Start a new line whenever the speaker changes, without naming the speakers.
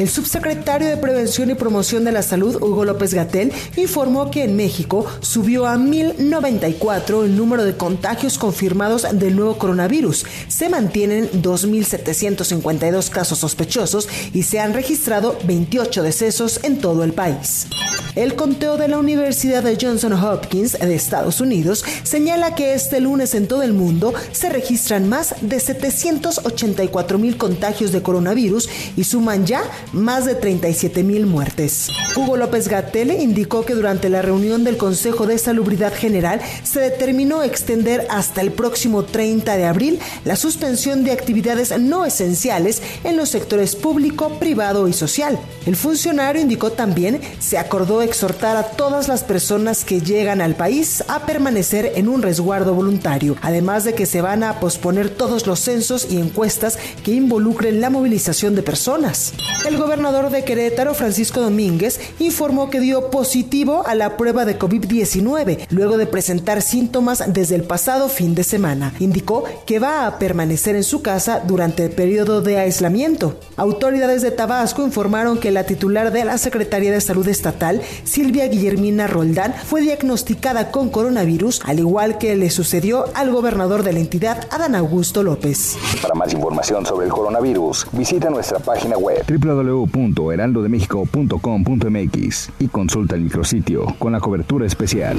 El subsecretario de Prevención y Promoción de la Salud, Hugo López Gatel, informó que en México subió a 1.094 el número de contagios confirmados del nuevo coronavirus. Se mantienen 2.752 casos sospechosos y se han registrado 28 decesos en todo el país. El conteo de la Universidad de Johnson Hopkins de Estados Unidos señala que este lunes en todo el mundo se registran más de 784 mil contagios de coronavirus y suman ya más de 37 mil muertes. Hugo López Gatelle indicó que durante la reunión del Consejo de Salubridad General se determinó extender hasta el próximo 30 de abril la suspensión de actividades no esenciales en los sectores público, privado y social. El funcionario indicó también se acordó exhortar a todas las personas que llegan al país a permanecer en un resguardo voluntario, además de que se van a posponer todos los censos y encuestas que involucren la movilización de personas. El gobernador de Querétaro, Francisco Domínguez, informó que dio positivo a la prueba de COVID-19 luego de presentar síntomas desde el pasado fin de semana. Indicó que va a permanecer en su casa durante el periodo de aislamiento. Autoridades de Tabasco informaron que la titular de la Secretaría de Salud Estatal, Silvia Guillermina Roldán, fue diagnosticada con coronavirus, al igual que le sucedió al gobernador de la entidad, Adán Augusto López.
Para más información sobre el coronavirus, visita nuestra página web www.heraldodemexico.com.mx y consulta el micrositio con la cobertura especial.